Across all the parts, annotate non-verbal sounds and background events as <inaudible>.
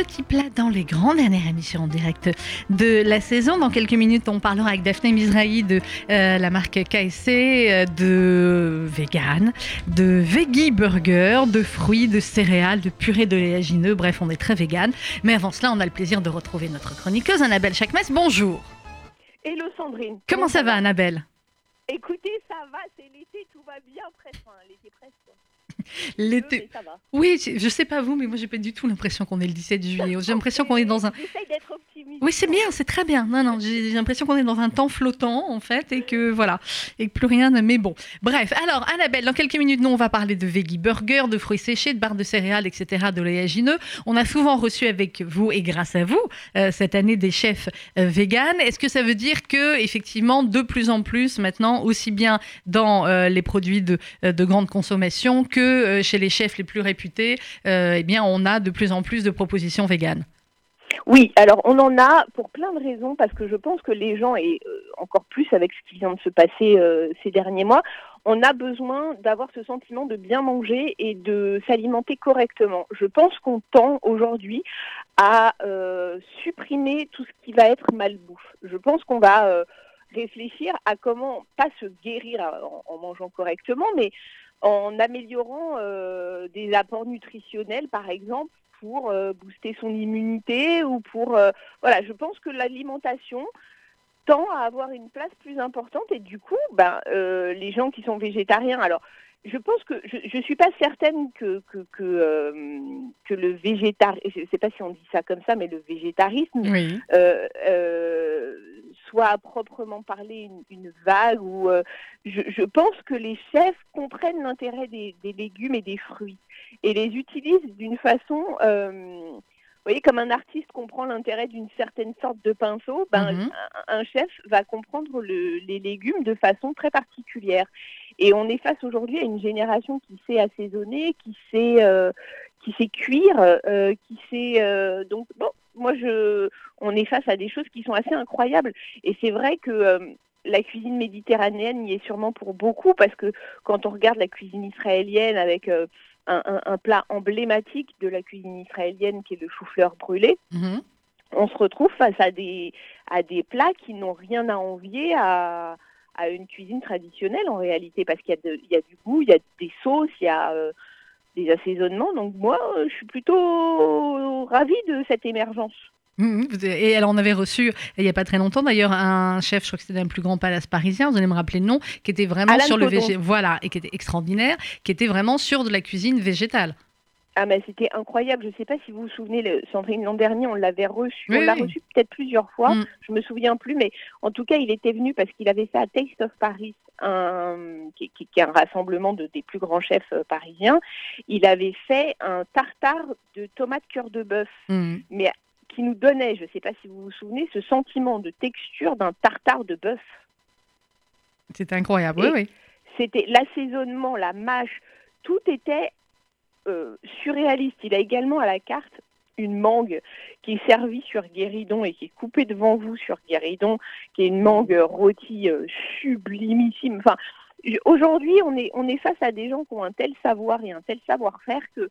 Les petits plats dans les grands, dernière émission en direct de la saison. Dans quelques minutes, on parlera avec Daphné Mizrahi de euh, la marque KSC, euh, de vegan, de veggie burger, de fruits, de céréales, de purée de léagineux. Bref, on est très vegan. Mais avant cela, on a le plaisir de retrouver notre chroniqueuse Annabelle Chakmes. Bonjour. Hello Sandrine. Comment, ça, va, Annabelle? Écoutez, ça va, c'est l'été, tout va bien presque. Enfin, l'été presque. L'été. Oui, je sais pas vous, mais moi j'ai pas du tout l'impression qu'on est le 17 juillet. J'ai l'impression qu'on est dans un. d'être. Oui, c'est bien, c'est très bien. Non, non, j'ai l'impression qu'on est dans un temps flottant en fait et que voilà et plus rien. Mais bon, bref. Alors, Annabelle, dans quelques minutes, nous on va parler de veggie burger, de fruits séchés, de barres de céréales, etc., de léagineux. On a souvent reçu avec vous et grâce à vous euh, cette année des chefs euh. Est-ce que ça veut dire que effectivement de plus en plus maintenant, aussi bien dans euh, les produits de, de grande consommation que euh, chez les chefs les plus réputés, euh, eh bien, on a de plus en plus de propositions véganes? Oui, alors on en a pour plein de raisons, parce que je pense que les gens, et euh, encore plus avec ce qui vient de se passer ces derniers mois, on a besoin d'avoir ce sentiment de bien manger et de s'alimenter correctement. Je pense qu'on tend aujourd'hui à supprimer tout ce qui va être malbouffe. Je pense qu'on va réfléchir à comment pas se guérir en mangeant correctement, mais en améliorant euh, des apports nutritionnels, par exemple, pour euh, booster son immunité ou pour... Euh, voilà, je pense que l'alimentation tend à avoir une place plus importante et du coup, ben, les gens qui sont végétariens, alors je pense que je ne suis pas certaine que que que, que le végétarisme, je ne sais pas si on dit ça comme ça, mais le végétarisme oui. soit à proprement parler une, vague ou euh, je, pense que les chefs comprennent l'intérêt des, légumes et des fruits et les utilisent d'une façon euh, vous voyez, comme un artiste comprend l'intérêt d'une certaine sorte de pinceau, ben, mhm. un, chef va comprendre les légumes de façon très particulière. Et on est face aujourd'hui à une génération qui sait assaisonner, qui sait, euh, qui sait cuire, qui sait donc bon, moi, je, on est face à des choses qui sont assez incroyables. Et c'est vrai que euh, la cuisine méditerranéenne y est sûrement pour beaucoup, parce que quand on regarde la cuisine israélienne avec euh, un, plat emblématique de la cuisine israélienne qui est le chou-fleur brûlé, mhm. on se retrouve face à des, à des plats qui n'ont rien à envier à, à une cuisine traditionnelle en réalité, parce qu'il y, y, a du goût, il y a des sauces, il y a euh, des assaisonnements. Donc moi, je suis plutôt ravie de cette émergence. Mmh. Et elle en avait reçu il n'y a pas très longtemps d'ailleurs un chef, je crois que c'était un plus grand palace parisien, vous allez me rappeler le nom, qui était vraiment sur le végétal, voilà, et qui était extraordinaire, qui était vraiment sur de la cuisine végétale. Ah mais c'était incroyable. Je ne sais pas si vous vous souvenez, le, Sandrine l'an dernier, on l'avait reçu. on l'a reçu peut-être plusieurs fois. je mmh. Je me souviens plus, mais en tout cas, il était venu parce qu'il avait fait à Taste of Paris un, qui, est un rassemblement de, des plus grands chefs euh, parisiens, il avait fait un tartare de tomates cœur de bœuf, mm. mais qui nous donnait, je ne sais pas si vous vous souvenez, ce sentiment de texture d'un tartare de bœuf. C'était incroyable, oui, oui. C'était l'assaisonnement, la mâche, tout était euh, surréaliste. Il a également à la carte une mangue qui est servie sur guéridon et qui est coupée devant vous sur guéridon, qui est une mangue rôtie euh, sublimissime. Enfin, aujourd'hui, on est, on est face à des gens qui ont un tel savoir et un tel savoir-faire que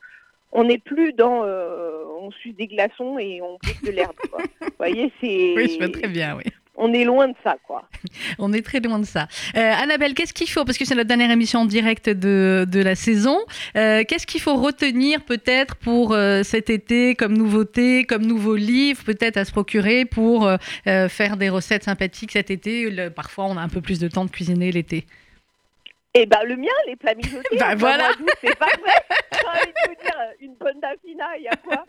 on n'est plus dans euh, on suce des glaçons et on pique de l'herbe. Vous voyez, c'est. Oui, je vois très bien, oui on est loin de ça, quoi. <laughs> on est très loin de ça. Euh, Annabelle, qu'est-ce qu'il faut, parce que c'est la dernière émission en direct de, de la saison, euh, qu'est-ce qu'il faut retenir peut-être pour cet été comme nouveauté, comme nouveau livre, peut-être à se procurer pour faire des recettes sympathiques cet été? Parfois, on a un peu plus de temps de cuisiner l'été. Eh ben le mien, les plats mijotés. ben voilà. C'est pas vrai. <laughs> J'ai envie de vous dire une bonne dafina, il y a quoi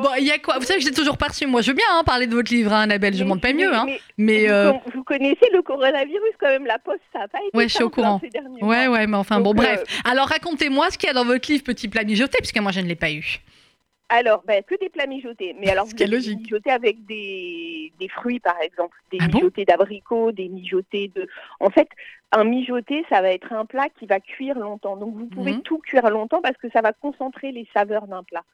Bon, il y a quoi? Vous savez que j'ai toujours pas reçu. Moi, je veux bien hein, parler de votre livre, hein, Annabelle. Je ne demande pas mieux. Hein. Mais, vous, euh, vous, connaissez le coronavirus quand même, la poste, ça n'a pas été. Ouais, je suis au courant. Ouais, ouais, mais enfin bon, bref. Euh, Alors racontez-moi ce qu'il y a dans votre livre Petit plat mijoté, puisque moi je ne l'ai pas eu. Alors, ben, que des plats mijotés. Mais <laughs> alors, vous avez mijotés avec des, des, fruits, par exemple. Des ah mijotés d'abricots, des mijotés de... En fait, un mijoté, ça va être un plat qui va cuire longtemps. Donc, vous pouvez mhm. tout cuire longtemps parce que ça va concentrer les saveurs d'un plat.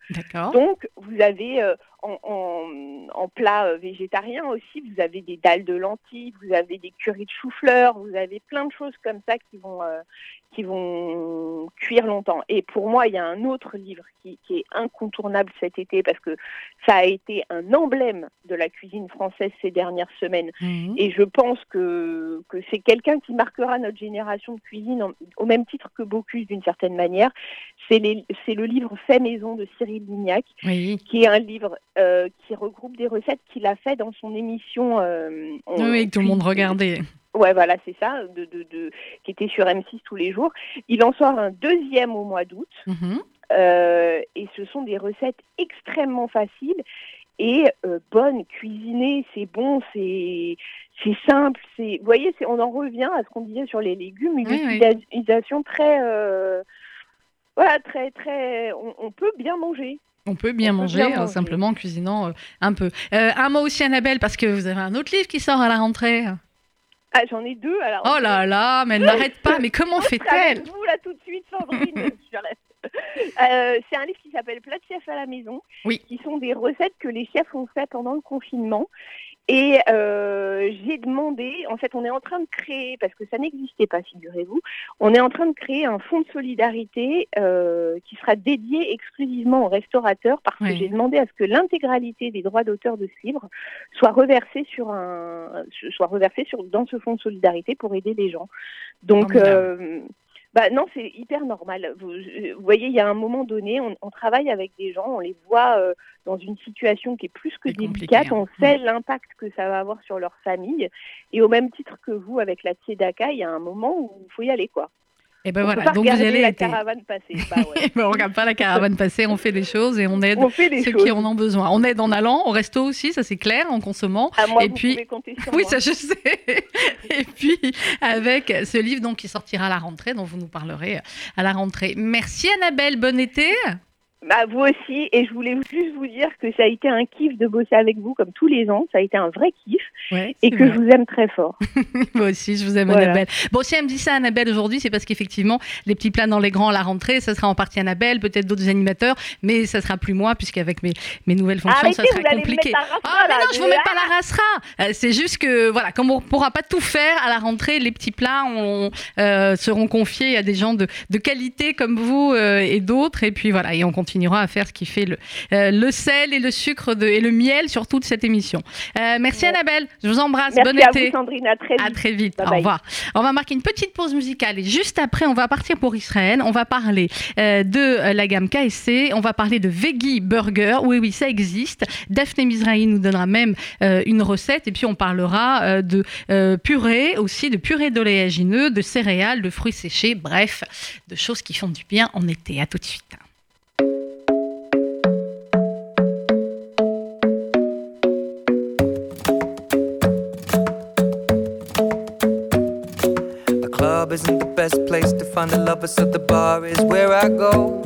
Donc, vous avez euh, en, en, plat euh, végétarien aussi, vous avez des dalles de lentilles, vous avez des currys de chou-fleur, vous avez plein de choses comme ça qui vont, euh, qui vont cuire longtemps. Et pour moi, il y a un autre livre qui, est incontournable cet été parce que ça a été un emblème de la cuisine française ces dernières semaines. Mhm. Et je pense que, que c'est quelqu'un qui marquera notre génération de cuisine au même titre que Bocuse d'une certaine manière. C'est le livre Fait maison de Cyril Lignac, qui est un livre euh, qui regroupe des recettes qu'il a fait dans son émission. Euh, oui, que tout le monde regardait. Ouais, voilà, c'est ça, de, de, qui était sur M6 tous les jours. Il en sort un deuxième au mois d'août. Mhm. Euh, et ce sont des recettes extrêmement faciles et euh, bonnes. Cuisiner, c'est bon, c'est c'est simple. C'est, vous voyez, on en revient à ce qu'on disait sur les légumes, une utilisation très, euh, voilà, très, très. On, peut bien manger. On peut bien, manger, simplement en cuisinant un peu. un mot aussi, Annabelle, parce que vous avez un autre livre qui sort à la rentrée. Ah, j'en ai deux. Alors, oh là là, mais elle <laughs> n'arrête pas. Mais comment fait-elle? Vous là tout de suite, Sandrine. <laughs> <laughs> Euh, c'est un livre qui s'appelle Plat de chef à la maison, oui. qui sont des recettes que les chefs ont fait pendant le confinement et euh, j'ai demandé, en fait, on est en train de créer, parce que ça n'existait pas, figurez-vous, on est en train de créer un fonds de solidarité euh, qui sera dédié exclusivement aux restaurateurs, parce que j'ai demandé à ce que l'intégralité des droits d'auteur de ce livre soit reversée sur un, soit reversée sur dans ce fonds de solidarité pour aider les gens. Donc bah non, c'est hyper normal. Vous, voyez, il y a un moment donné, on, travaille avec des gens, on les voit euh, dans une situation qui est plus que délicate, on hein. sait l'impact que ça va avoir sur leur famille. Et au même titre que vous, avec la Tzedaka, il y a un moment où il faut y aller, quoi. Et ben voilà, donc vous allez la caravane passer. Bah ouais. <laughs> ben on regarde pas la caravane passer, on fait des choses et on aide ceux qui en ont besoin. On aide en allant au resto aussi, ça c'est clair, en consommant. Ah, moi, et vous puis, pouvez compter sur oui, moi. ça je sais. <laughs> et puis avec ce livre donc qui sortira à la rentrée, dont vous nous parlerez à la rentrée. Merci Annabelle, bon été. Bah, vous aussi, et je voulais juste vous dire que ça a été un kiff de bosser avec vous comme tous les ans, ça a été un vrai kiff, et que je vous aime très fort. <laughs> Moi aussi, je vous aime Annabelle. Bon, si elle me dit ça Annabelle aujourd'hui, c'est parce qu'effectivement, les petits plats dans les grands à la rentrée, ça sera en partie Annabelle, peut-être d'autres animateurs, mais ça sera plus moi, puisqu'avec mes, mes nouvelles fonctions, ça sera compliqué. ah, mais non, je vous mets pas la rasera. Euh, c'est juste que, voilà, comme on ne pourra pas tout faire à la rentrée, les petits plats euh, seront confiés à des gens de, de qualité comme vous euh, et d'autres, et puis voilà, et on continuera à faire ce qui fait le, euh, le sel et le sucre de, et le miel sur toute cette émission. Euh, merci Annabelle, je vous embrasse. Merci à été. Vous, Sandrine, à très vite. À très vite. Au revoir. On va marquer une petite pause musicale et juste après, on va partir pour Israël. On va parler euh, de la gamme KSC. On va parler de Veggie Burger. Oui, oui, ça existe. Daphné Mizrahi nous donnera même une recette et puis on parlera de purée aussi, de purée d'oléagineux, de céréales, de fruits séchés, bref, de choses qui font du bien en été. À tout de suite. Club isn't the best place to find a lover, so the bar is where I go.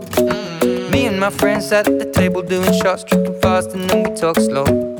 Me and my friends sat at the table doing shots, tripping fast, and then we talk slow.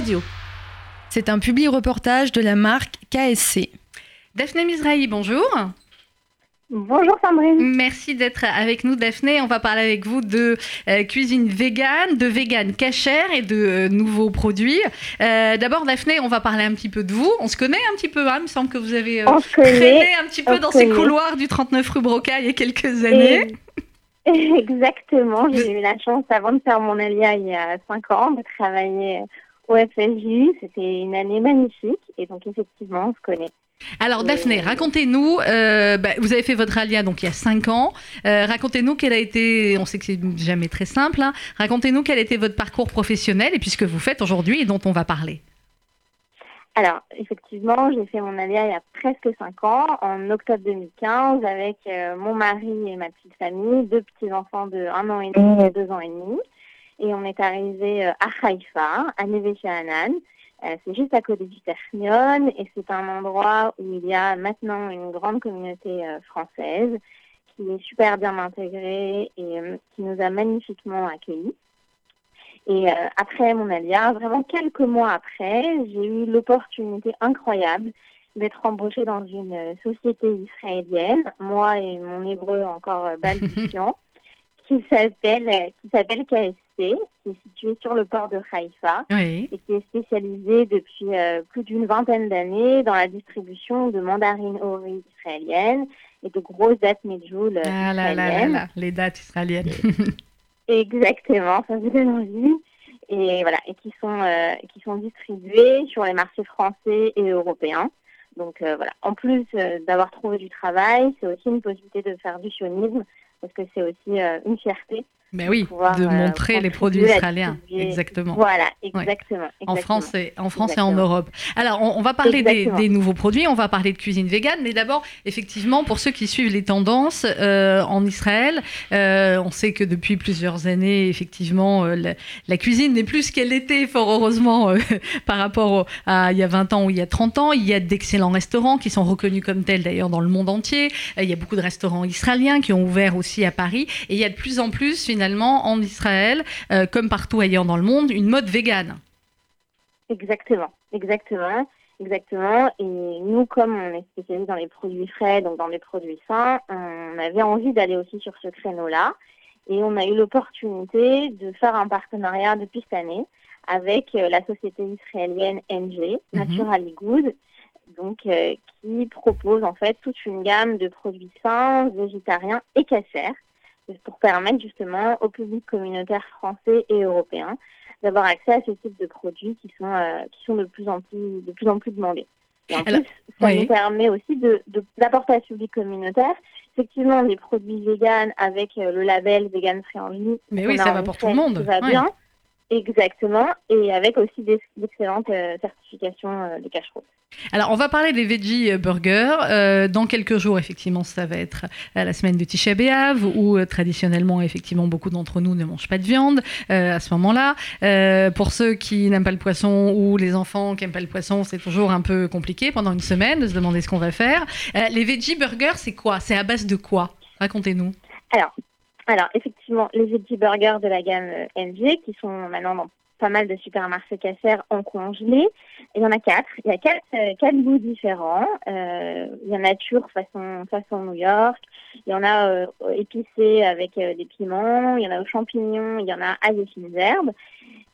Radio. C'est un public reportage de la marque KSC. Daphné Mizrahi, bonjour. Bonjour Sandrine. Merci d'être avec nous, Daphné. On va parler avec vous de euh, cuisine végane, de vegan cachère et de euh, nouveaux produits. Euh, D'abord, Daphné, on va parler un petit peu de vous. On se connaît un petit peu, hein Il me semble que vous avez traîné un petit peu on dans ces couloirs du 39 rue Broca il y a quelques années. Et- <laughs> Exactement, j'ai eu la chance avant de faire mon alia il y a 5 ans de travailler au FSJU. C'était une année magnifique et donc effectivement on se connaît. Alors, Daphné, racontez-nous, euh, bah, vous avez fait votre alia donc il y a 5 ans. Euh, racontez-nous quel a été, on sait que c'est jamais très simple, hein. racontez-nous quel a été votre parcours professionnel et puis ce que vous faites aujourd'hui et dont on va parler. Alors effectivement j'ai fait mon alia il y a presque 5 ans, en octobre 2015 avec euh, mon mari et ma petite famille, deux petits-enfants de 1 an et demi et 2 ans et demi. Et on est arrivé euh, à Haïfa, à Neve Sha'anan. Euh, c'est juste à côté du Ternion et c'est un endroit où il y a maintenant une grande communauté euh, française qui est super bien intégrée et qui nous a magnifiquement accueillis. Et après mon alia, vraiment quelques mois après, j'ai eu l'opportunité incroyable d'être embauchée dans une société israélienne, moi et mon hébreu encore balbutiant, <laughs> qui s'appelle qui s'appelle KSC, qui est située sur le port de Haïfa Oui. et qui est spécialisée depuis euh, plus d'une vingtaine d'années dans la distribution de mandarines ori israéliennes et de grosses dates medjool euh, Ah là là là les dates israéliennes. <laughs> Exactement, ça vous donne envie. Et voilà, et qui sont euh, qui sont distribués sur les marchés français et européens. Donc euh, voilà, en plus euh, d'avoir trouvé du travail, c'est aussi une possibilité de faire du sionisme parce que c'est aussi euh, une fierté. Mais oui, pouvoir, de euh, montrer les produits israéliens. Exactement. Voilà, exactement. En exactement. France, et, en France et en Exactement. Europe. Alors, on, on va parler des, nouveaux produits, on va parler de cuisine végane, mais d'abord, effectivement, pour ceux qui suivent les tendances euh, en Israël, euh, on sait que depuis plusieurs années, effectivement, la, la cuisine n'est plus ce qu'elle était, fort heureusement, <laughs> par rapport au- à il y a 20 ans ou il y a 30 ans. Il y a d'excellents restaurants qui sont reconnus comme tels d'ailleurs dans le monde entier. Il y a beaucoup de restaurants israéliens qui ont ouvert aussi à Paris. Et il y a de plus en plus, finalement, en Israël, euh, comme partout ailleurs dans le monde, une mode végane. Exactement, exactement, exactement. Et nous, comme on est spécialisé dans les produits frais, donc dans les produits sains, on avait envie d'aller aussi sur ce créneau-là. Et on a eu l'opportunité de faire un partenariat depuis cette année avec euh, la société israélienne NG, Mhm. Naturally Good, donc euh, qui propose en fait toute une gamme de produits sains, végétariens et cachers pour permettre justement au public communautaire français et européen d'avoir accès à ce type de produits qui sont, euh, qui sont de, plus en plus, de plus en plus demandés. Et en Alors, plus, ça oui. nous permet aussi de, d'apporter à ce public communautaire effectivement des produits véganes avec euh, le label Vegan Friendly. Mais oui, ça va pour tout le monde. qui va Ouais. bien. Exactement, et avec aussi d'excellentes euh, certifications euh, de cache-route. Alors, on va parler des veggie burgers. Euh, dans quelques jours, effectivement, ça va être la semaine de Tisha B'Av, où euh, traditionnellement, effectivement, beaucoup d'entre nous ne mangent pas de viande euh, à ce moment-là. Pour ceux qui n'aiment pas le poisson ou les enfants qui n'aiment pas le poisson, c'est toujours un peu compliqué pendant une semaine de se demander ce qu'on va faire. Les veggie burgers, c'est quoi? C'est à base de quoi? Racontez-nous. Alors, alors, effectivement, les veggie burgers de la gamme euh, MG, qui sont maintenant dans pas mal de supermarchés cachers en congelé. Il y en a quatre. Il y a quatre, euh, quatre goûts différents. Euh, il y a nature façon, façon New York. Il y en a épicé avec des piments. Il y en a aux champignons. Il y en a à des fines herbes.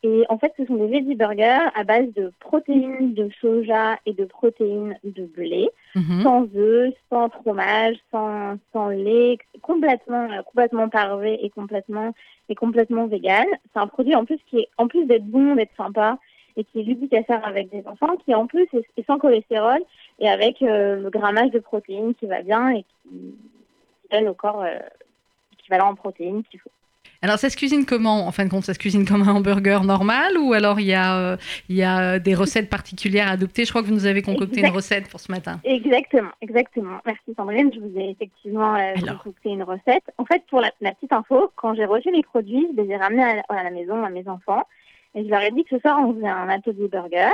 Et en fait, ce sont des veggie burgers à base de protéines de soja et de protéines de blé Mhm. sans œufs, sans fromage, sans, sans lait, complètement, euh, complètement parvé et complètement, et complètement vegan. C'est un produit en plus qui est, en plus d'être bon, d'être sympa et qui est ludique à faire avec des enfants, qui en plus est, est sans cholestérol et avec euh, le grammage de protéines qui va bien et qui, qui donne au corps euh, l'équivalent en protéines qu'il faut. Alors, ça se cuisine comment En fin de compte, ça se cuisine comme un hamburger normal ou alors il y a, euh, il y a des recettes particulières à adopter? Je crois que vous nous avez concocté une recette pour ce matin. Exactement, exactement. Merci Sandrine, je vous ai effectivement euh, concocté une recette. En fait, pour la, la petite info, quand j'ai reçu les produits, je les ai ramenés à, la- à la maison à mes enfants et je leur ai dit que ce soir on faisait un atelier burger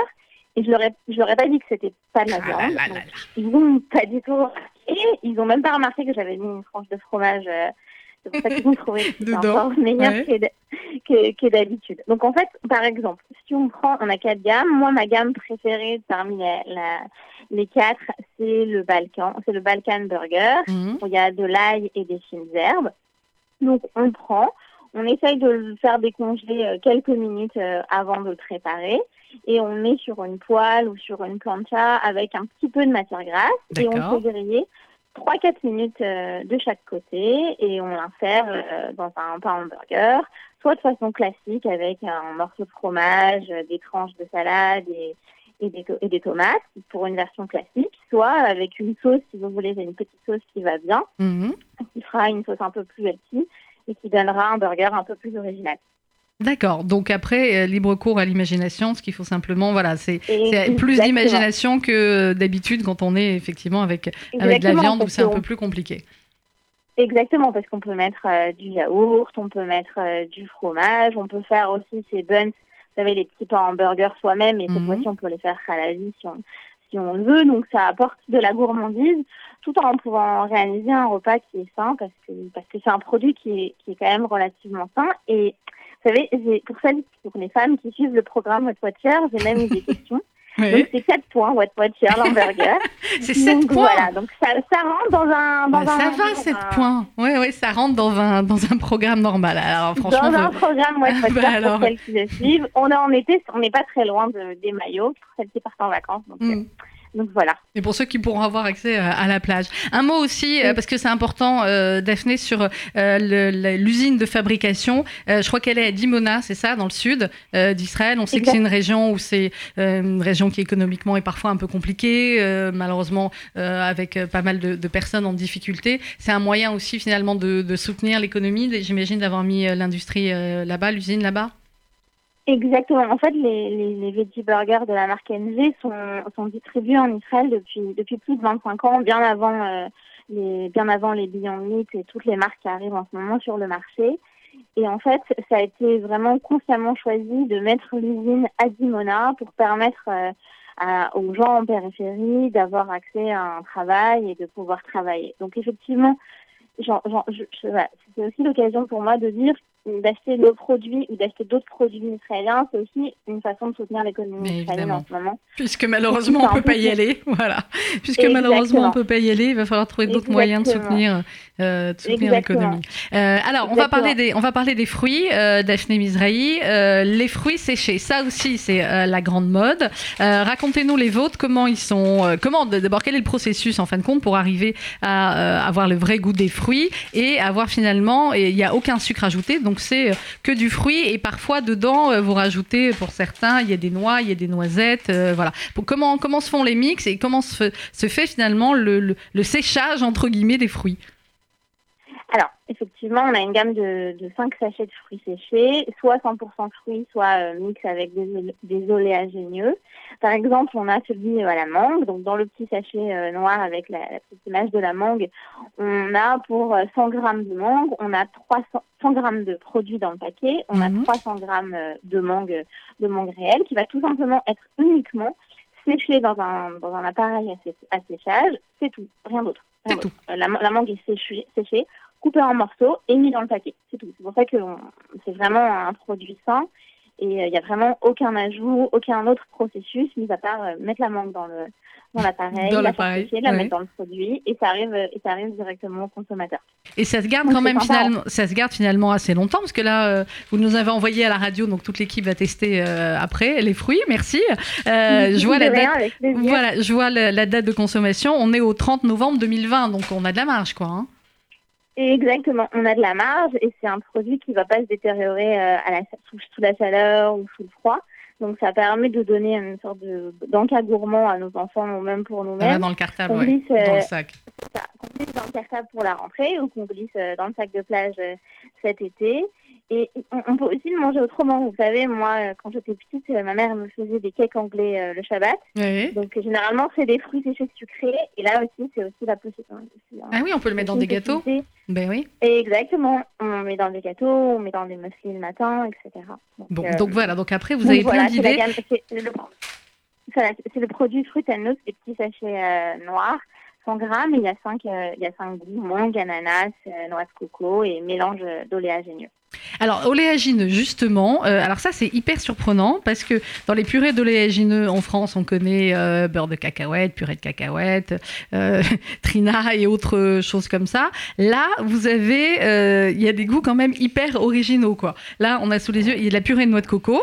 et je leur ai, je leur ai pas dit que c'était pas de la Ah là viande. là là Donc, Ils n'ont pas du tout remarqué, ils ont même pas remarqué que j'avais mis une tranche de fromage. euh, c'est pour ça qu'ils ont trouvé que encore <laughs> meilleur ouais. que que, que d'habitude. Donc en fait, par exemple, si on prend, on a quatre gammes. Moi, ma gamme préférée parmi la- la- les quatre, c'est le Balkan, c'est le Balkan Burger Mhm. où il y a de l'ail et des fines herbes. Donc on prend, on essaye de le faire décongeler euh, quelques minutes euh, avant de le préparer et on le met sur une poêle ou sur une plancha avec un petit peu de matière grasse et on fait griller 3-4 minutes euh, de chaque côté et on l'insère euh, dans un pain hamburger, soit de façon classique avec un morceau de fromage, euh, des tranches de salade et, et, des, et des tomates pour une version classique, soit avec une sauce, si vous voulez, une petite sauce qui va bien, Mhm. qui fera une sauce un peu plus healthy et qui donnera un burger un peu plus original. D'accord. Donc après, euh, libre cours à l'imagination. Ce qu'il faut simplement, voilà, c'est plus d'imagination que d'habitude quand on est effectivement avec, avec de la viande où c'est un peu plus compliqué. Exactement, parce qu'on peut mettre euh, du yaourt, on peut mettre euh, du fromage, on peut faire aussi ces buns, vous savez, les petits pains hamburgers soi-même, et cette Mhm. fois-ci, on peut les faire à la vie si on, si on le veut. Donc, ça apporte de la gourmandise, tout en pouvant réaliser un repas qui est sain, parce que parce que c'est un produit qui est, qui est quand même relativement sain. Et vous savez, pour celles, pour les femmes qui suivent le programme What Watcher, j'ai même eu des <laughs> questions. Oui. Donc, c'est 4 points, What Watcher, l'hamburger. <laughs> C'est 7 Donc, points. Voilà, donc ça, ça rentre dans un... Dans Bah, ça un, va, dans 7 un- points. Oui, oui, ça rentre dans un, dans un programme normal. Alors franchement, dans un programme What Watcher <laughs> Bah alors. pour celles qui le suivent. On est en été, on n'est pas très loin de, des maillots pour celles qui partent en vacances. Donc, Mm. euh, donc voilà. Et pour ceux qui pourront avoir accès euh, à la plage. Un mot aussi, euh, parce que c'est important, euh, Daphné, sur euh, l'usine de fabrication. Euh, je crois qu'elle est à Dimona, c'est ça, dans le sud d'Israël. On sait que c'est une région où c'est une région qui économiquement est parfois un peu compliquée, malheureusement avec pas mal de, de personnes en difficulté. C'est un moyen aussi finalement de, de soutenir l'économie. J'imagine d'avoir mis l'industrie là-bas, l'usine là-bas. Exactement. En fait, les, les, les veggie burgers de la marque NG sont, sont distribués en Israël depuis, depuis plus de 25 ans, bien avant, euh, les, bien avant les Beyond Meat et toutes les marques qui arrivent en ce moment sur le marché. Et en fait, ça a été vraiment consciemment choisi de mettre l'usine à Dimona pour permettre euh, à- aux gens en périphérie d'avoir accès à un travail et de pouvoir travailler. Donc effectivement, c'est aussi l'occasion pour moi de dire d'acheter nos produits ou d'acheter d'autres produits israéliens, c'est aussi une façon de soutenir l'économie israélienne en ce moment. Puisque malheureusement on un peut pas y aller, voilà. Puisque Exactement. malheureusement on peut pas y aller, il va falloir trouver d'autres moyens de soutenir, euh, soutenir l'économie. Euh, alors on va parler des, on va parler des fruits, euh, Daphné Mizrahi, euh, les fruits séchés. Ça aussi c'est la grande mode. Racontez-nous les vôtres, comment ils sont, comment d'abord quel est le processus en fin de compte pour arriver à avoir le vrai goût des fruits et avoir finalement, il n'y a aucun sucre ajouté, donc c'est euh, que du fruit et parfois dedans euh, vous rajoutez pour certains il y a des noix, il y a des noisettes, euh, voilà. Comment comment se font les mix et comment se, se fait finalement le, le- le séchage entre guillemets des fruits? Alors, effectivement, on a une gamme de, de 5 sachets de fruits séchés, soit 100% fruits, soit euh, mix avec des, des oléagineux. Par exemple, on a celui euh, à la mangue. Donc, dans le petit sachet euh, noir avec la, la petite image de la mangue, on a pour euh, 100 grammes de mangue, on a 300 100 grammes de produits dans le paquet, on Mhm. a 300 grammes euh, de mangue, de mangue réelle, qui va tout simplement être uniquement séché dans un, dans un appareil à, sé- à séchage. C'est tout, rien d'autre. Euh, La, la mangue est séchée, séchée, coupée en morceaux et mise dans le paquet. C'est tout. C'est pour ça que c'est vraiment un produit sain et euh, il n'y a vraiment aucun ajout, aucun autre processus, mis à part euh, mettre la mangue dans le dans l'appareil, Dans la la ouais. mettre dans le produit et ça arrive euh, et ça arrive directement au consommateur. Et ça se garde Donc, quand même hein. finalement, ça se garde finalement assez longtemps parce que là, euh, vous nous avez envoyé à la radio, donc toute l'équipe va tester euh, après les fruits. Merci. Euh, <laughs> je vois la date. Voilà, je vois la, la date de consommation. On est au 30 novembre 2020, donc on a de la marge, quoi. hein. Exactement, on a de la marge et c'est un produit qui ne va pas se détériorer euh, à la, sous, sous la chaleur ou sous le froid. Donc ça permet de donner une sorte de d'encas gourmand à nos enfants ou même pour nous-mêmes. dans le cartable, On ouais, glisse, euh, dans le sac. ça, qu'on glisse dans le cartable pour la rentrée ou qu'on glisse euh, dans le sac de plage euh, cet été. Et on, peut aussi le manger autrement. Vous savez, moi, quand j'étais petite, euh, ma mère me faisait des cakes anglais euh, le Shabbat. Donc généralement, c'est des fruits séchés sucrés. Et là aussi, c'est aussi la possibilité. Ah oui, on peut le mettre dans des gâteaux. Ben oui. Exactement. On met dans des gâteaux, on met dans des muesli le matin, etc. Donc, Bon, euh, donc voilà. Donc après, vous donc avez voilà, plein c'est d'idées. le, produit fruit and nuts, des petits sachets euh, noirs, 100 grammes. Et il y a 5 il y a cinq goûts mangue, ananas, euh, noix de coco et mélange euh, d'oléagineux. Alors, oléagineux, justement. euh, alors ça, c'est hyper surprenant parce que dans les purées d'oléagineux en France, on connaît euh, beurre de cacahuète, purée de cacahuète, euh, <laughs> trina et autres choses comme ça. Là, vous avez, euh, il y a des goûts quand même hyper originaux, quoi. Là, on a sous les yeux, il y a de la purée de noix de coco.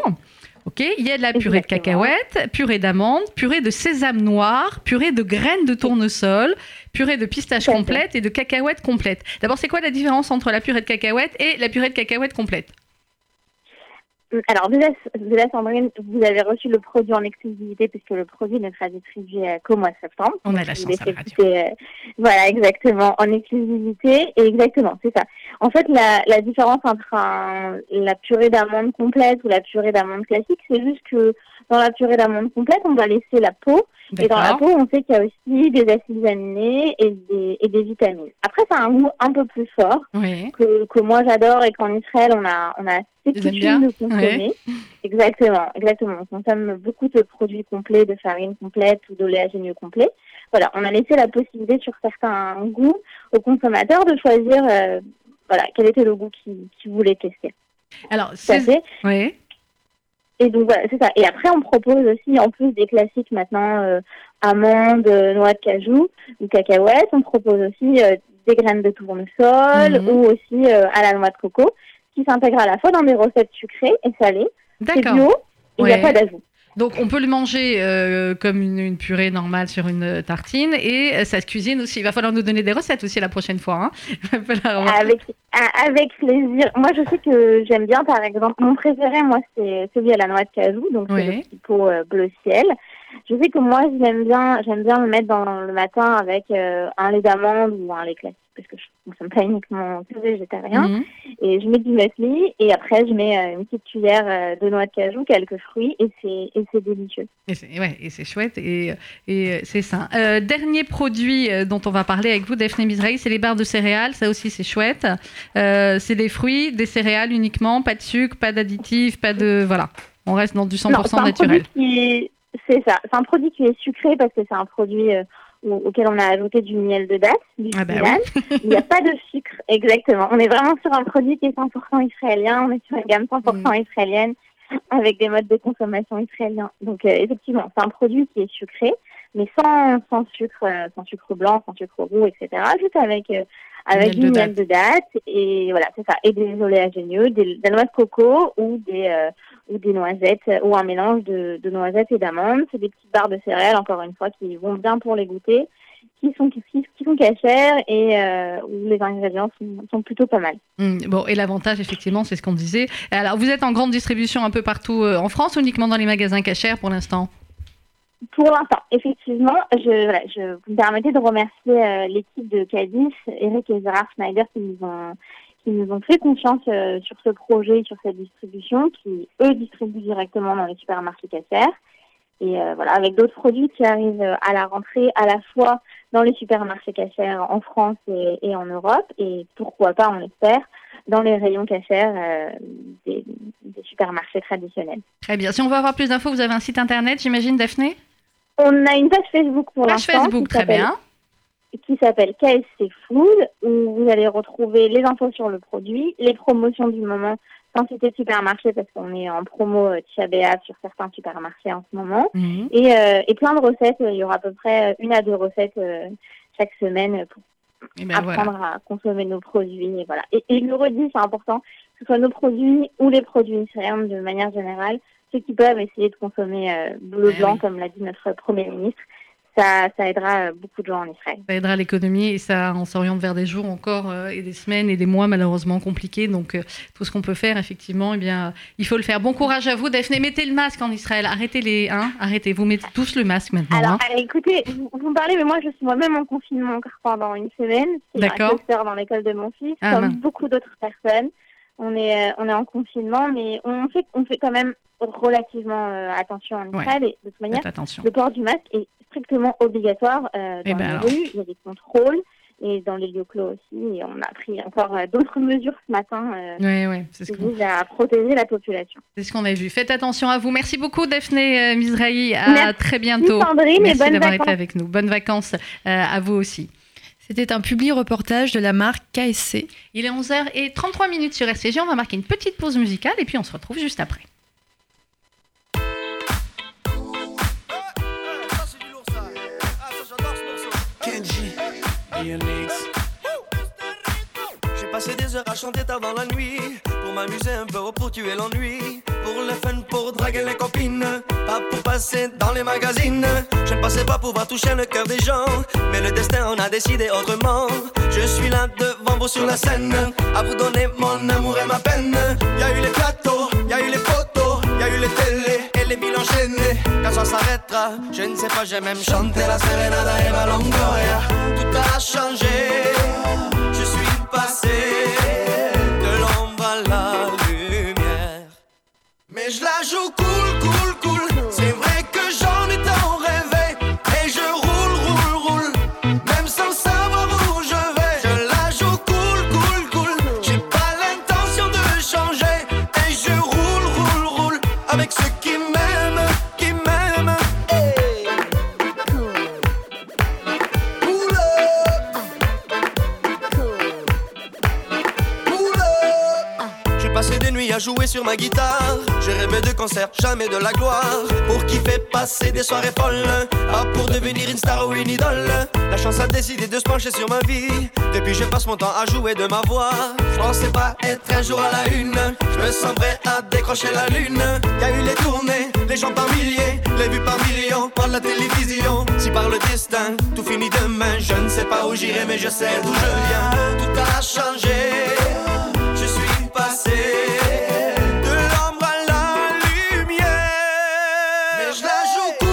Ok, il y a de la purée de Exactement. cacahuète, purée d'amande, purée de sésame noir, purée de graines de tournesol, purée de pistache complète et de cacahuète complète. D'abord, c'est quoi la différence entre la purée de cacahuète et la purée de cacahuète complète? Alors déjà, déjà, Sandrine, vous avez reçu le produit en exclusivité puisque le produit ne sera distribué euh, qu'au mois de septembre. On a la chance à la radio. euh, voilà, exactement, en exclusivité. Et exactement, c'est ça. En fait, la, la différence entre un- la purée d'amande complète ou la purée d'amande classique, c'est juste que dans la purée d'amande complète, on va laisser la peau. Et dans la peau, on sait qu'il y a aussi des acides aminés et des, et des vitamines. Après, ça a un goût un peu plus fort Oui. que, que moi j'adore et qu'en Israël, on a, on a Ils aiment bien de consommer. Exactement, exactement. On consomme beaucoup de produits complets, de farine complète ou d'oléagineux complet. Voilà, on a laissé la possibilité sur certains goûts aux consommateurs de choisir euh, voilà, quel était le goût qu'ils qu'ils voulaient tester. Alors, c'est... Oui. Et donc voilà, c'est ça. Et après, on propose aussi, en plus des classiques maintenant, euh, amandes, euh, noix de cajou ou cacahuètes, on propose aussi euh, des graines de tournesol Mhm. ou aussi euh, à la noix de coco, qui s'intègrent à la fois dans des recettes sucrées et salées. D'accord. bio, il n'y a pas d'ajout. Donc, on peut le manger euh, comme une, une purée normale sur une euh, tartine et euh, ça se cuisine aussi. Il va falloir nous donner des recettes aussi la prochaine fois. hein. <laughs> Avec, a- avec plaisir. Moi, je sais que j'aime bien, par exemple, mon préféré, moi, c'est celui à la noix de cajou, donc c'est le petit pot euh, bleu ciel. Je sais que moi, j'aime bien, j'aime bien le mettre dans le matin avec un lait d'amande ou un lait classique, parce que je ne consomme pas uniquement que végétarien. Mhm. Et je mets du muesli et après, je mets euh, une petite cuillère euh, de noix de cajou, quelques fruits, et c'est délicieux. Et c'est ouais, chouette et, et euh, c'est ça. Euh, dernier produit dont on va parler avec vous, Daphné Mizrahi, c'est les barres de céréales. Ça aussi, c'est chouette. Euh, c'est des fruits, des céréales uniquement, pas de sucre, pas d'additifs, pas de. Voilà. On reste dans du 100% Non, c'est un naturel. C'est ça. C'est un produit qui est sucré parce que c'est un produit euh, auquel on a ajouté du miel de date, du Ah bah cinnamon. Il n'y a pas de sucre, exactement. On est vraiment sur un produit qui est 100% israélien. On est sur une gamme 100% Mm. israélienne avec des modes de consommation israéliens. Donc, euh, effectivement, c'est un produit qui est sucré, mais sans, sans sucre, euh, sans sucre blanc, sans sucre roux, etc. Juste avec euh, avec de miel de date et voilà, c'est ça. Et des oléagineux, des, des noix de coco ou des euh, ou des noisettes ou un mélange de, de noisettes et d'amandes. C'est des petites barres de céréales, encore une fois, qui vont bien pour les goûter, qui sont qui, qui sont cachères et euh, où les ingrédients sont, sont plutôt pas mal. Mm, bon, et l'avantage, effectivement, c'est ce qu'on disait. Alors, vous êtes en grande distribution un peu partout en France ou uniquement dans les magasins cachers pour l'instant? Pour l'instant, effectivement, je, voilà, je vous me permettez de remercier euh, l'équipe de Cadiz, Eric et Gérard Schneider qui nous ont qui nous ont fait confiance euh, sur ce projet, sur cette distribution, qui eux distribuent directement dans les supermarchés Casser. Et euh, voilà, avec d'autres produits qui arrivent euh, à la rentrée, à la fois dans les supermarchés Casser en France et, et en Europe, et pourquoi pas, on espère, dans les rayons Casser euh, des, des supermarchés traditionnels. Très bien. Si on veut avoir plus d'infos, vous avez un site internet, j'imagine, Daphné? On a une page Facebook pour Page l'instant. Facebook, qui très s'appelle- bien. qui s'appelle KSC Food, où vous allez retrouver les infos sur le produit, les promotions du moment, sans citer de supermarché, parce qu'on est en promo euh, Tchabéa sur certains supermarchés en ce moment, Mhm. et, euh, et plein de recettes. Il y aura à peu près une à deux recettes euh, chaque semaine pour Et ben voilà. apprendre à consommer nos produits. Et, voilà. et, et je le redis, c'est important, que ce soit nos produits ou les produits israéliens de manière générale, ceux qui peuvent essayer de consommer euh, bleu Eh blanc, oui. comme l'a dit notre Premier ministre, ça, ça aidera euh, beaucoup de gens en Israël. Ça aidera l'économie et ça, on s'oriente vers des jours encore euh, et des semaines et des mois malheureusement compliqués. Donc euh, tout ce qu'on peut faire, effectivement, eh bien, il faut le faire. Bon courage à vous, Daphné. Mettez le masque en Israël. Arrêtez les, hein, arrêtez. Vous mettez tous le masque maintenant. Alors, hein. écoutez, vous, vous me parlez, mais moi, je suis moi-même en confinement encore pendant une semaine. D'accord. cluster dans l'école de mon fils, Ah, comme mince. beaucoup d'autres personnes. On est, euh, on est en confinement, mais on fait, on fait quand même relativement euh, attention en Ouais. Israël. Et de toute manière, le port du masque est strictement obligatoire euh, Eh dans ben les alors. rues. Il y a des contrôles et dans les lieux clos aussi. Et on a pris encore d'autres mesures ce matin euh, ce qui visent à protéger la population. c'est ce qu'on a vu. Faites attention à vous. Merci beaucoup, Daphné Mizrahi. À Merci, très bientôt. Sandrine, et Merci d'avoir été avec nous. Bonnes vacances euh, à vous aussi. C'était un public reportage de la marque KSC. Il est 11h33 minutes sur RCG. On va marquer une petite pause musicale et puis on se retrouve juste après. Kenji, passé des heures à chanter tard dans la nuit. Pour m'amuser un peu, pour tuer l'ennui. Pour le fun, pour draguer les copines. Pas pour passer dans les magazines. Je ne pensais pas pouvoir toucher le cœur des gens. Mais le destin en a décidé autrement. Je suis là devant vous sur la scène. À vous donner mon amour et ma peine. Y a eu les plateaux, y a eu les photos Y a eu les télés et les villes enchaînées. Quand ça s'arrêtera, je ne sais pas, j'ai même chanté la Serenada et ma Longoria Tout a changé passé de l'ombre à la lumière. Mais je la joue cool, cool, jouer sur ma guitare. J'ai rêvé de concerts, jamais de la gloire. Pour kiffer, passer des soirées folles. Pas pour devenir une star ou une idole. La chance a décidé de se pencher sur ma vie. Depuis, je passe mon temps à jouer de ma voix. Je pensais pas être un jour à la une. Je me sens prêt à décrocher la lune. Y a eu les tournées, les gens par milliers, les vues par millions, par la télévision. Si par le destin, tout finit demain. Je ne sais pas où j'irai, mais je sais d'où je viens. Tout a changé. Mais je la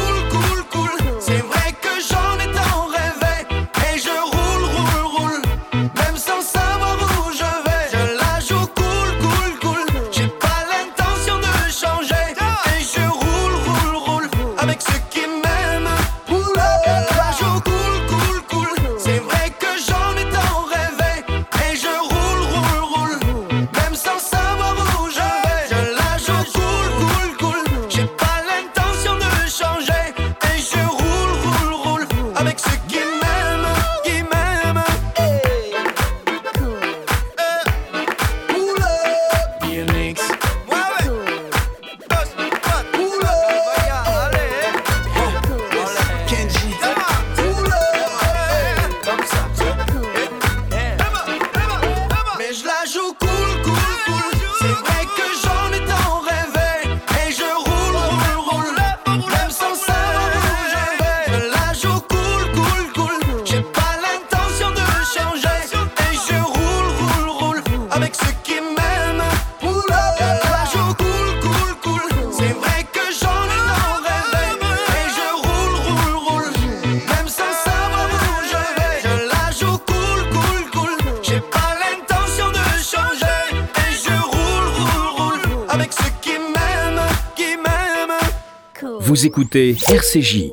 Vous écoutez RCJ.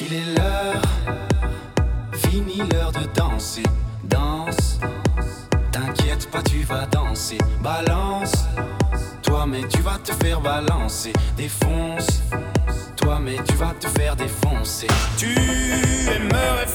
Il est l'heure, fini l'heure de danser. Danse, t'inquiète pas, tu vas danser. Balance, toi, mais tu vas te faire balancer. Défonce, toi, mais tu vas te faire défoncer. Tu aimerais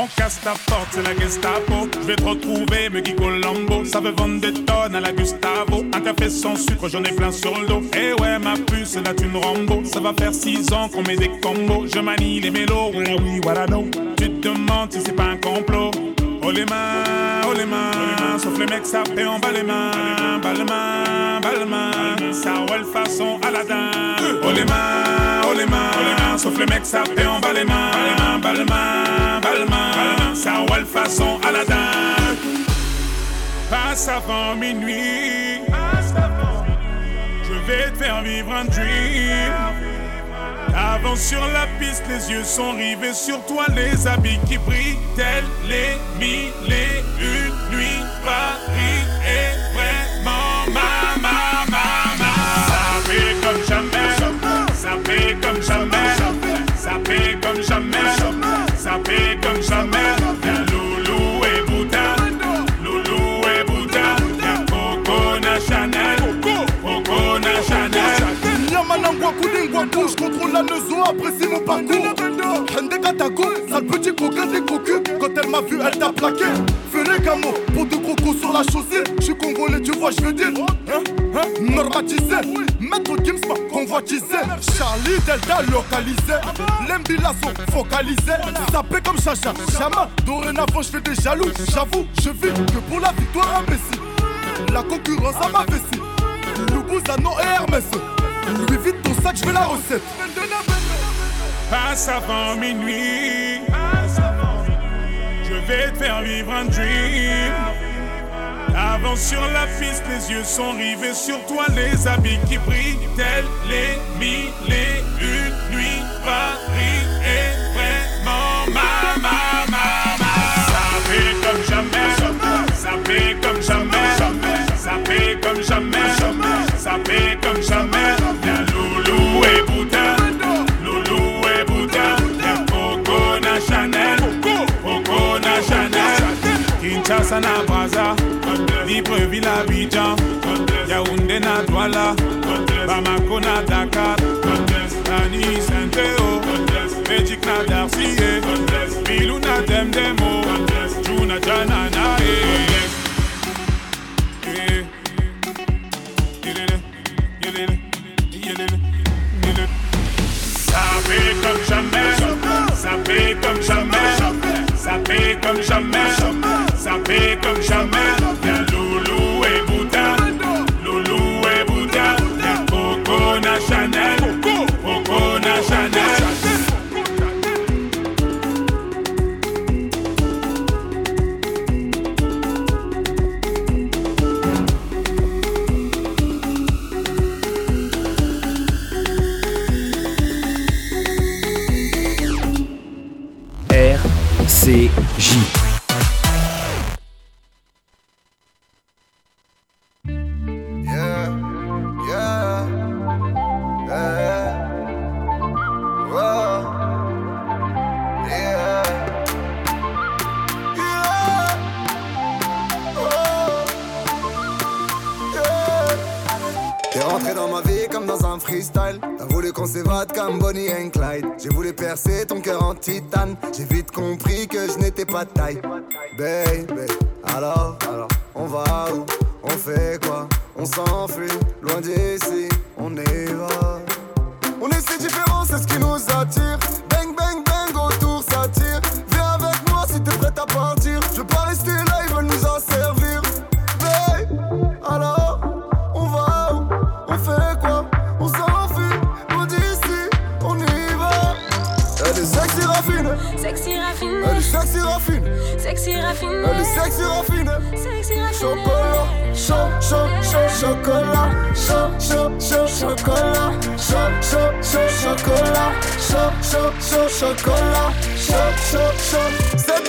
On casse ta porte, c'est la Gestapo. Je vais te retrouver, me Colombo. Ça veut vendre des tonnes à la Gustavo. Un café sans sucre, j'en ai plein sur le dos. Eh ouais, ma puce, là tu me Rambo. Ça va faire six ans qu'on met des combos. Je manie les mélos, voilà oui, voilà non. Tu te demandes si c'est pas un complot. Oh les mains, oh les mains. Sauf les mecs, ça fait en bas les mains. Bas les mains, bas les mains. Ça roule façon Aladdin. Oh les mains, oh les mains. Sauf les mecs, ça fait en bas les mains. Ça roule façon Aladdin. Passe avant minuit. Je vais te faire vivre un dream. Avance sur la piste, les yeux sont rivés sur toi, les habits qui brillent, tels les mille et une nuits. Paris est La leçon, apprécie mon parcours. Hende Katako, sale petit coquin des cocus. Quand elle m'a vu, elle t'a plaqué. Fais les gamos, pour de crocos sur la chaussée. Je suis congolais, tu vois, je veux dire. Hein, hein, normatisé. Maître Gims convoitisé. Charlie Delta localisé. L'Embila sont focalisés. Sapé comme Chacha, Chama. Dorénavant, je fais des jaloux. J'avoue, je vis que pour la victoire imbécile. La concurrence à ma vessie. Loubouzano et Hermès. Ton sac, je la recette. Passe avant minuit. Je vais te faire vivre un dream. Avant sur la piste, les yeux sont rivés sur toi, les habits qui brillent, tels les mille et une nuits. Paris est vraiment ma, ma, ma, ma. comme jamais, ça fait comme jamais, sapé comme jamais, sapé comme jamais. Kinshasa na Abidjan, Yaoundé Bamako na Dakar, na Darcy, Bilou na Demdemo, Janana, eh. eh, eh. comme jamais, ça comme jamais, ça comme jamais. ça paie comme jamais. type. Sok, sok, sok, sokola Sok, sok, sok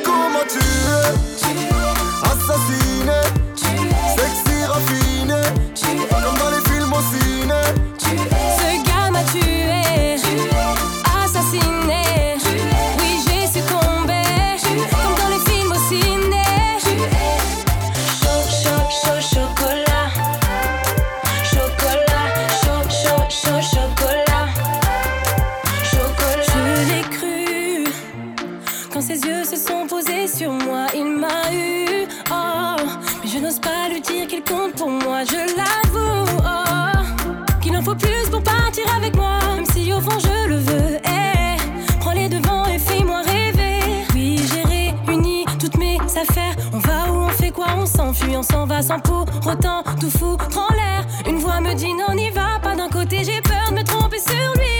pour autant tout foutre en l'air. Une voix me dit non, n'y va pas. D'un côté, j'ai peur de me tromper sur lui,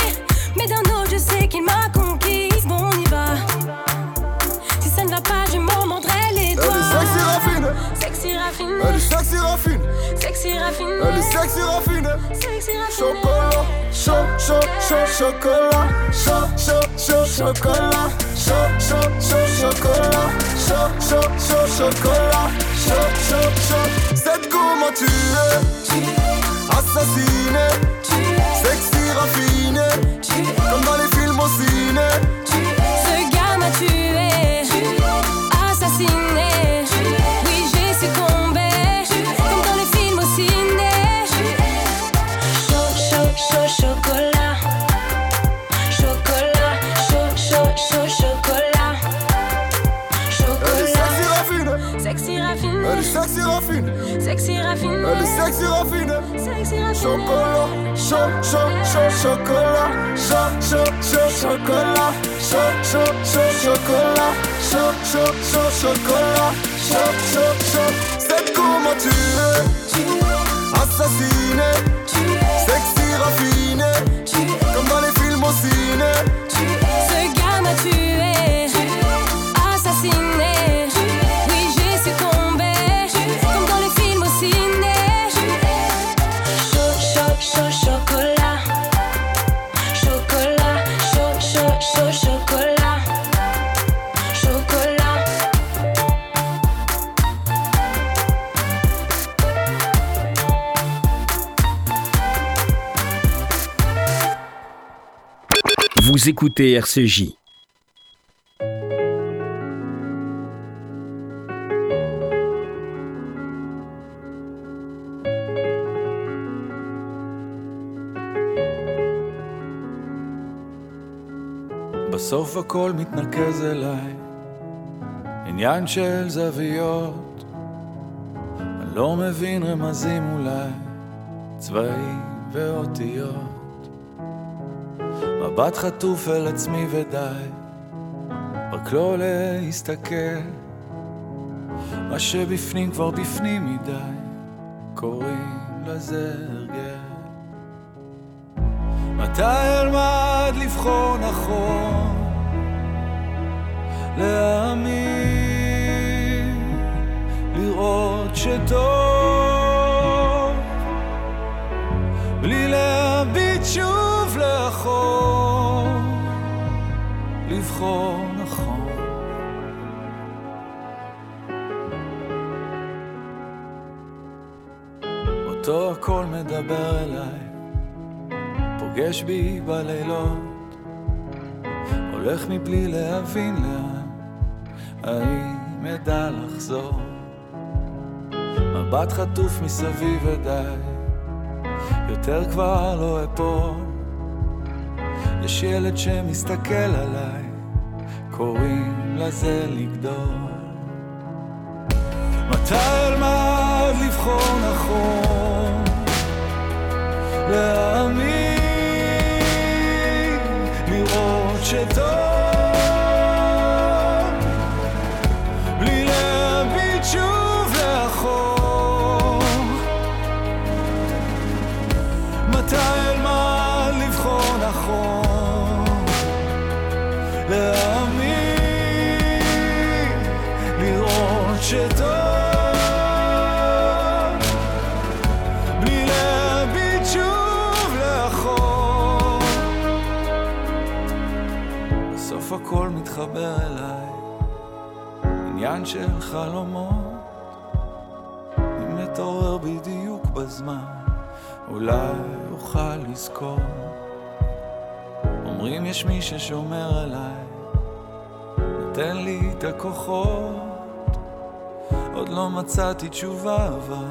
mais d'un autre, je sais qu'il m'a conquise. Bon, on y va. Si ça ne va pas, je m'en mordrai les doigts. Sexy raffiné. Elle est sexy raffinée. Sexy raffinée. Elle est sexy raffinée. Sexy raffinée. Chocolat. Chaud, chaud, chaud, chocolat. Chaud, chaud, chaud, chocolat. Chaud, chaud, chaud, chocolat. Chaud, chaud, chaud, chocolat. assassine. chocolat, chaud, chaud, chaud, chocolat, chaud, chaud, chaud, chocolat, chaud, chaud, chaud, chocolat, chaud, chaud, chaud. C'est comment tu es, assassiné, sexy raffiné, comme dans les films au ciné. Vous écoutez RCJ. בסוף הכל מתנקז אליי, עניין של זוויות. אני לא מבין רמזים אולי, צבעים ואותיות. מבט חטוף אל עצמי ודי, רק לא להסתכל. מה שבפנים כבר בפנים מדי, קוראים לזה הרגל. מתי אלמד לבחור נכון, להאמין, לראות שטוב, בלי להביט שוב לאחור, לבחור נכון. אותו הכל מדבר אליי פוגש בי בלילות, הולך מבלי להבין לאן, האם אדע לחזור? מבט חטוף מסביב ודי, יותר כבר לא אפול. יש ילד שמסתכל עליי, קוראים לזה לגדול. מתי אלמד לבחור נכון? להאמין לראות שטוב עניין של חלומות. אם נתעורר בדיוק בזמן, אולי אוכל לזכור. אומרים יש מי ששומר עליי, נותן לי את הכוחות. עוד לא מצאתי תשובה, אבל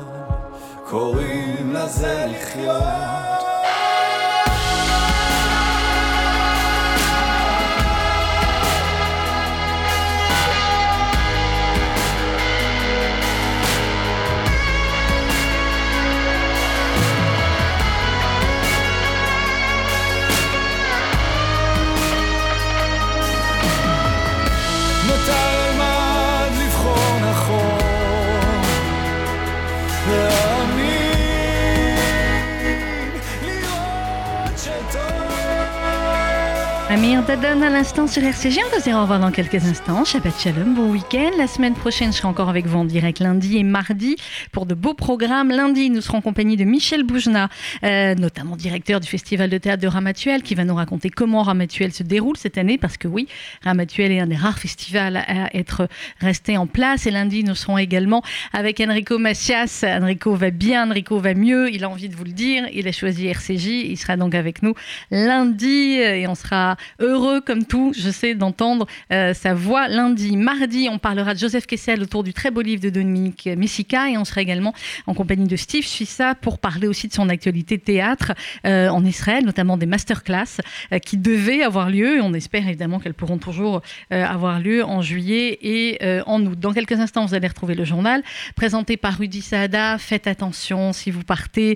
קוראים לזה לחיות. Amir Dadon à l'instant sur RCG. On va se au revoir dans quelques instants. Shabbat Shalom, bon week-end. La semaine prochaine, je serai encore avec vous en direct lundi et mardi pour de beaux programmes. Lundi, nous serons en compagnie de Michel Boujna, euh, notamment directeur du Festival de théâtre de Ramatuel, qui va nous raconter comment Ramatuel se déroule cette année. Parce que oui, Ramatuel est un des rares festivals à être resté en place. Et lundi, nous serons également avec Enrico Macias. Enrico va bien, Enrico va mieux. Il a envie de vous le dire. Il a choisi RCJ. Il sera donc avec nous lundi et on sera heureux comme tout, je sais, d'entendre euh, sa voix lundi. Mardi, on parlera de Joseph Kessel autour du très beau livre de Dominique Messica et on sera également en compagnie de Steve Suissa pour parler aussi de son actualité théâtre euh, en Israël, notamment des masterclass euh, qui devaient avoir lieu et on espère évidemment qu'elles pourront toujours avoir lieu en juillet et en août. Dans quelques instants, vous allez retrouver le journal présenté par Rudy Saada. Faites attention si vous partez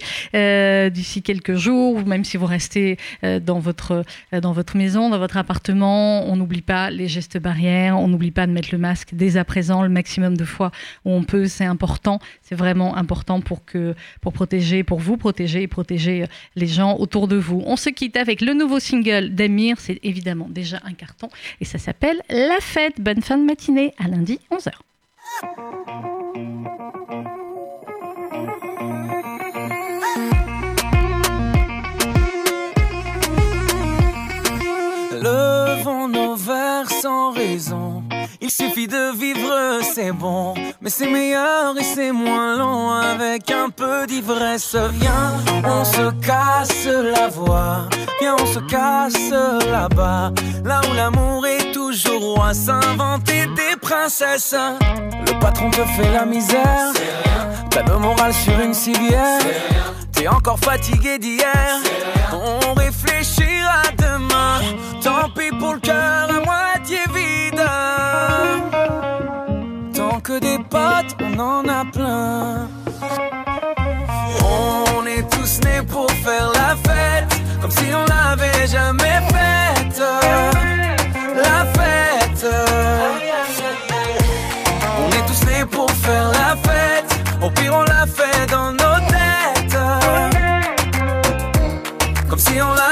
d'ici quelques jours ou même si vous restez dans, votre, dans votre maison, dans votre appartement. On n'oublie pas les gestes barrières, on n'oublie pas de mettre le masque dès à présent le maximum de fois où on peut. C'est important, c'est vraiment important pour, que, pour protéger, pour vous protéger et protéger euh, les gens autour de vous. On se quitte avec le nouveau single d'Amir. C'est évidemment déjà un carton et ça s'appelle La Fête. Bonne fin de matinée à lundi 11h. Sans raison. Il suffit de vivre, c'est bon. Mais c'est meilleur et c'est moins long avec un peu d'ivresse. Viens, on se casse la voix. Viens, on se casse là-bas. Là où l'amour est toujours roi, s'inventer des princesses. Le patron te fait la misère. T'as le moral sur une civière. T'es encore fatigué d'hier. On réfléchira demain. Tant pis pour le cœur à des potes, on en a plein. On est tous nés pour faire la fête. Comme si on l'avait jamais faite. La fête. On est tous nés pour faire la fête. Au pire, on l'a fait dans nos têtes. Comme si on l'avait